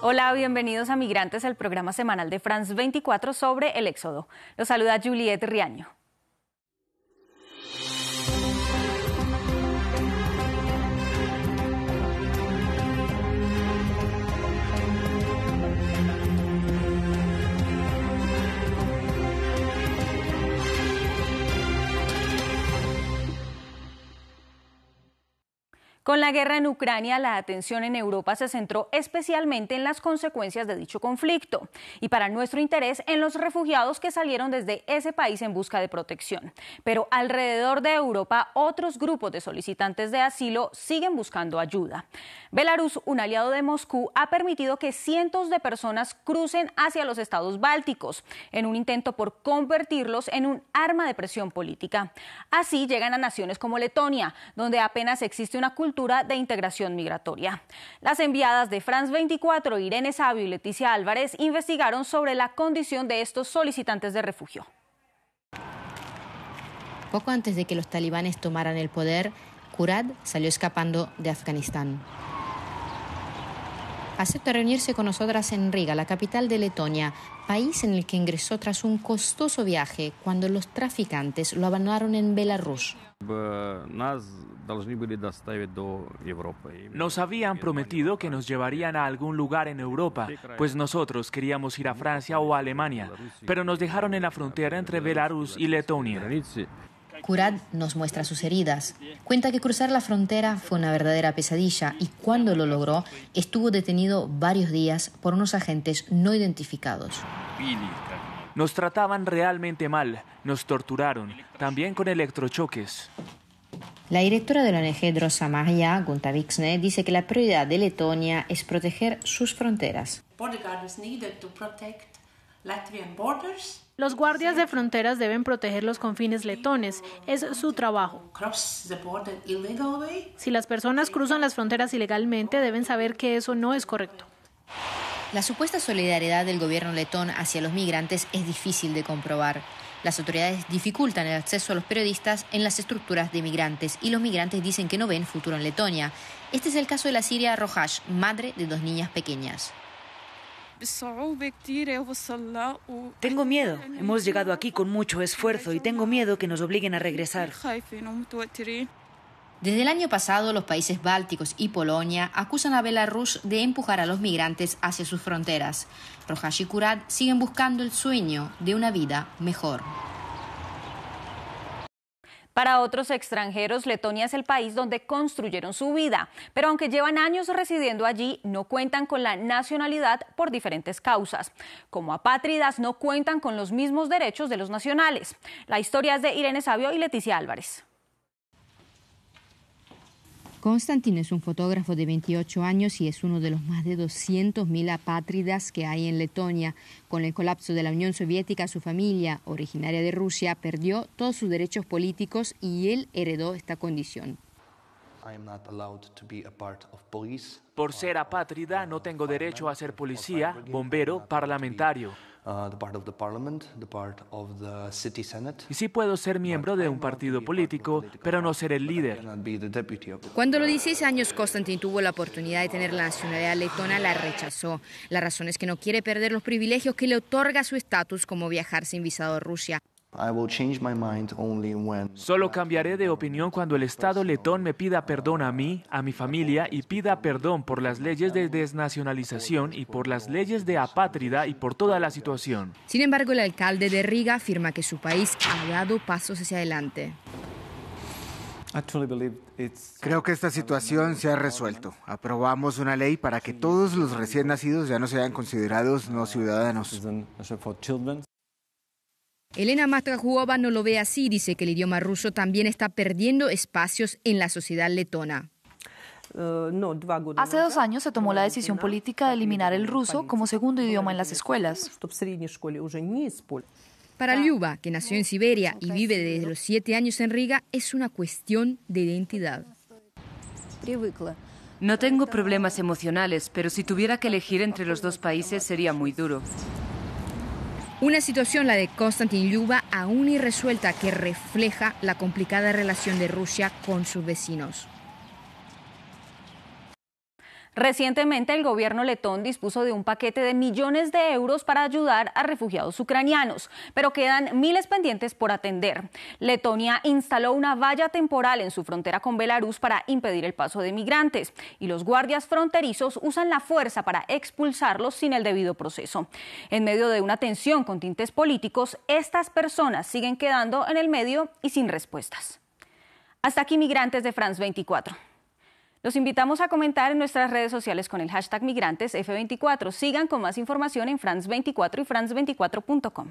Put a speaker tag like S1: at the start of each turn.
S1: Hola, bienvenidos a Migrantes, el programa semanal de France 24 sobre el éxodo. Los saluda Juliette Riaño. Con la guerra en Ucrania, la atención en Europa se centró especialmente en las consecuencias de dicho conflicto y para nuestro interés en los refugiados que salieron desde ese país en busca de protección. Pero alrededor de Europa, otros grupos de solicitantes de asilo siguen buscando ayuda. Belarus, un aliado de Moscú, ha permitido que cientos de personas crucen hacia los estados bálticos en un intento por convertirlos en un arma de presión política. Así llegan a naciones como Letonia, donde apenas existe una cultura de integración migratoria. Las enviadas de France 24, Irene Sabio y Leticia Álvarez, investigaron sobre la condición de estos solicitantes de refugio.
S2: Poco antes de que los talibanes tomaran el poder, Kurad salió escapando de Afganistán. Acepta reunirse con nosotras en Riga, la capital de Letonia, país en el que ingresó tras un costoso viaje cuando los traficantes lo abandonaron en Belarus.
S3: Nos habían prometido que nos llevarían a algún lugar en Europa, pues nosotros queríamos ir a Francia o a Alemania, pero nos dejaron en la frontera entre Belarus y Letonia.
S2: Kurad nos muestra sus heridas. Cuenta que cruzar la frontera fue una verdadera pesadilla y cuando lo logró estuvo detenido varios días por unos agentes no identificados.
S3: Nos trataban realmente mal, nos torturaron, también con electrochoques.
S2: La directora de la ONG Drosa Maria, Gunta Vixne, dice que la prioridad de Letonia es proteger sus fronteras.
S4: Los guardias de fronteras deben proteger los confines letones. Es su trabajo. Si las personas cruzan las fronteras ilegalmente, deben saber que eso no es correcto.
S2: La supuesta solidaridad del gobierno letón hacia los migrantes es difícil de comprobar. Las autoridades dificultan el acceso a los periodistas en las estructuras de migrantes y los migrantes dicen que no ven futuro en Letonia. Este es el caso de la siria Rojash, madre de dos niñas pequeñas.
S5: Tengo miedo. Hemos llegado aquí con mucho esfuerzo y tengo miedo que nos obliguen a regresar.
S2: Desde el año pasado, los países bálticos y Polonia acusan a Belarus de empujar a los migrantes hacia sus fronteras. Rojas y Kurad siguen buscando el sueño de una vida mejor.
S1: Para otros extranjeros, Letonia es el país donde construyeron su vida, pero aunque llevan años residiendo allí, no cuentan con la nacionalidad por diferentes causas. Como apátridas, no cuentan con los mismos derechos de los nacionales. La historia es de Irene Sabio y Leticia Álvarez.
S2: Konstantin es un fotógrafo de 28 años y es uno de los más de 200.000 apátridas que hay en Letonia. Con el colapso de la Unión Soviética, su familia, originaria de Rusia, perdió todos sus derechos políticos y él heredó esta condición.
S3: Por ser apátrida, no tengo derecho a ser policía, bombero, parlamentario. Y sí puedo ser miembro de un partido político, pero no ser el líder.
S2: Cuando a los 16 años Konstantin tuvo la oportunidad de tener la nacionalidad letona, la rechazó. La razón es que no quiere perder los privilegios que le otorga su estatus como viajar sin visado a Rusia.
S3: Solo cambiaré de opinión cuando el Estado letón me pida perdón a mí, a mi familia y pida perdón por las leyes de desnacionalización y por las leyes de apátrida y por toda la situación.
S2: Sin embargo, el alcalde de Riga afirma que su país ha dado pasos hacia adelante.
S6: Creo que esta situación se ha resuelto. Aprobamos una ley para que todos los recién nacidos ya no sean considerados no ciudadanos.
S2: Elena Matrajuova no lo ve así, dice que el idioma ruso también está perdiendo espacios en la sociedad letona.
S7: Hace dos años se tomó la decisión política de eliminar el ruso como segundo idioma en las escuelas.
S2: Para Lyuba, que nació en Siberia y vive desde los siete años en Riga, es una cuestión de identidad.
S8: No tengo problemas emocionales, pero si tuviera que elegir entre los dos países sería muy duro.
S2: Una situación, la de Konstantin Lyuba, aún irresuelta, que refleja la complicada relación de Rusia con sus vecinos.
S1: Recientemente el gobierno letón dispuso de un paquete de millones de euros para ayudar a refugiados ucranianos, pero quedan miles pendientes por atender. Letonia instaló una valla temporal en su frontera con Belarus para impedir el paso de migrantes y los guardias fronterizos usan la fuerza para expulsarlos sin el debido proceso. En medio de una tensión con tintes políticos, estas personas siguen quedando en el medio y sin respuestas. Hasta aquí migrantes de France 24. Los invitamos a comentar en nuestras redes sociales con el hashtag migrantes F24. Sigan con más información en France24 y France24.com.